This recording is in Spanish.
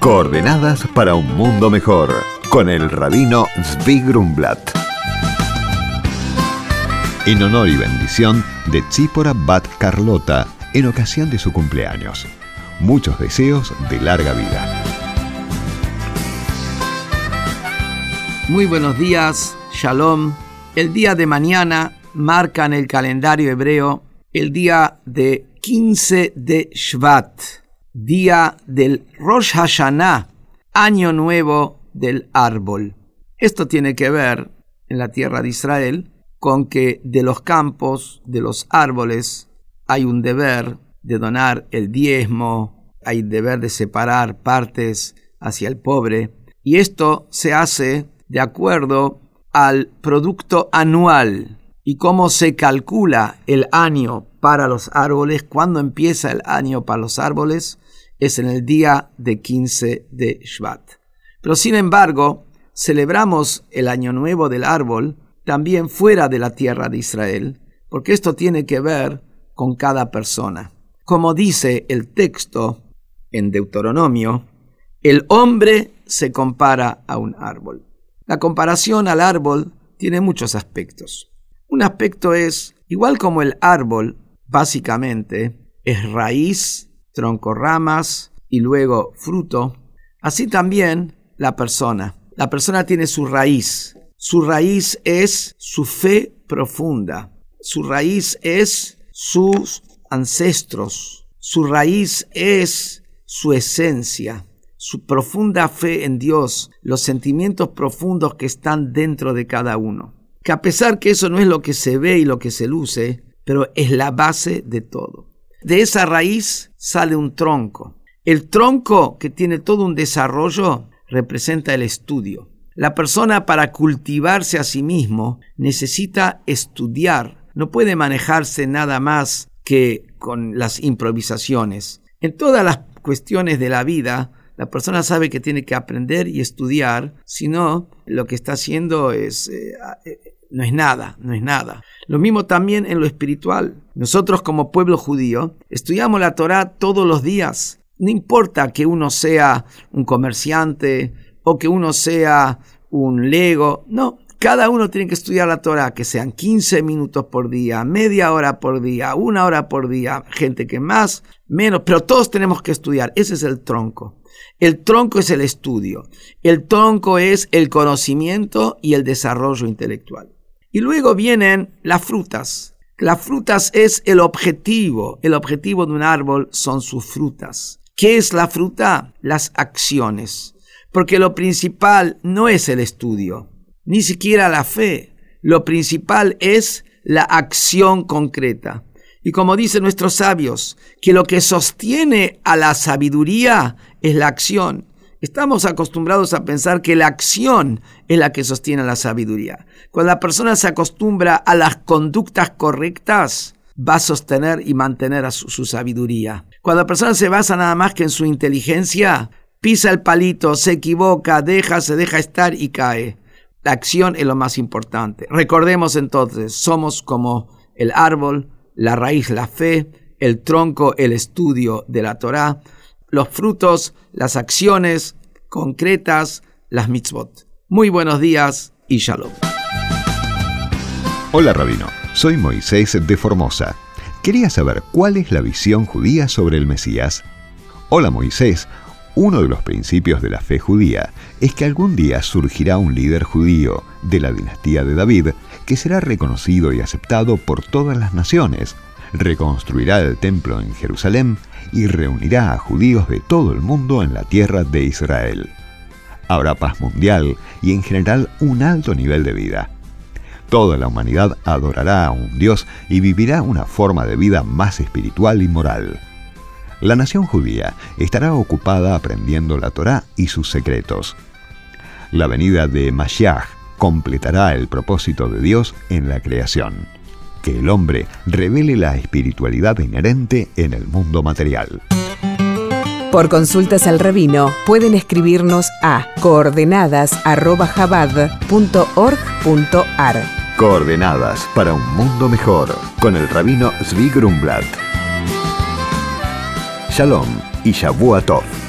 Coordenadas para un mundo mejor con el rabino Zvi Grumblat. En honor y bendición de Tzipora Bat Carlota en ocasión de su cumpleaños. Muchos deseos de larga vida. Muy buenos días, Shalom. El día de mañana marca en el calendario hebreo el día de 15 de Shvat, día del Rosh Hashanah, año nuevo del árbol. Esto tiene que ver en la tierra de Israel con que de los campos, de los árboles, hay un deber de donar el diezmo, hay deber de separar partes hacia el pobre, y esto se hace de acuerdo al producto anual y cómo se calcula el año para los árboles, cuando empieza el año para los árboles, es en el día de 15 de Shvat. Pero sin embargo, celebramos el año nuevo del árbol también fuera de la tierra de Israel, porque esto tiene que ver con cada persona. Como dice el texto en Deuteronomio, el hombre se compara a un árbol. La comparación al árbol tiene muchos aspectos. Un aspecto es, igual como el árbol, básicamente, es raíz, tronco, ramas y luego fruto, así también la persona. La persona tiene su raíz. Su raíz es su fe profunda. Su raíz es sus ancestros. Su raíz es su esencia, su profunda fe en Dios, los sentimientos profundos que están dentro de cada uno que a pesar que eso no es lo que se ve y lo que se luce, pero es la base de todo. De esa raíz sale un tronco. El tronco que tiene todo un desarrollo representa el estudio. La persona para cultivarse a sí mismo necesita estudiar, no puede manejarse nada más que con las improvisaciones. En todas las cuestiones de la vida, la persona sabe que tiene que aprender y estudiar, si no, lo que está haciendo es, eh, eh, no es nada, no es nada. Lo mismo también en lo espiritual. Nosotros como pueblo judío estudiamos la Torah todos los días. No importa que uno sea un comerciante o que uno sea un lego, no, cada uno tiene que estudiar la Torah, que sean 15 minutos por día, media hora por día, una hora por día, gente que más, menos, pero todos tenemos que estudiar. Ese es el tronco. El tronco es el estudio. El tronco es el conocimiento y el desarrollo intelectual. Y luego vienen las frutas. Las frutas es el objetivo. El objetivo de un árbol son sus frutas. ¿Qué es la fruta? Las acciones. Porque lo principal no es el estudio ni siquiera la fe. Lo principal es la acción concreta. Y como dicen nuestros sabios, que lo que sostiene a la sabiduría es la acción. Estamos acostumbrados a pensar que la acción es la que sostiene a la sabiduría. Cuando la persona se acostumbra a las conductas correctas, va a sostener y mantener a su, su, sabiduría. Cuando la persona se basa nada más que en su inteligencia, pisa el palito, se equivoca, deja, se deja estar y cae. La acción es lo más importante. Recordemos entonces, somos como el árbol, la raíz, la fe, el tronco, el estudio de la Torá, los frutos, las acciones concretas, las mitzvot. Muy buenos días y shalom. Hola Rabino, soy Moisés de Formosa. Quería saber cuál es la visión judía sobre el Mesías. Hola Moisés, uno de los principios de la fe judía es que algún día surgirá un líder judío de la dinastía de David que será reconocido y aceptado por todas las naciones, reconstruirá el templo en Jerusalén y reunirá a judíos de todo el mundo en la tierra de Israel. Habrá paz mundial y en general un alto nivel de vida. Toda la humanidad adorará a un Dios y vivirá una forma de vida más espiritual y moral la nación judía estará ocupada aprendiendo la Torá y sus secretos. La venida de Mashiach completará el propósito de Dios en la creación, que el hombre revele la espiritualidad inherente en el mundo material. Por consultas al rabino pueden escribirnos a coordenadas@jabad.org.ar. Coordenadas para un mundo mejor con el rabino Zvi Grumblat. Shalom y Shavuot Tov.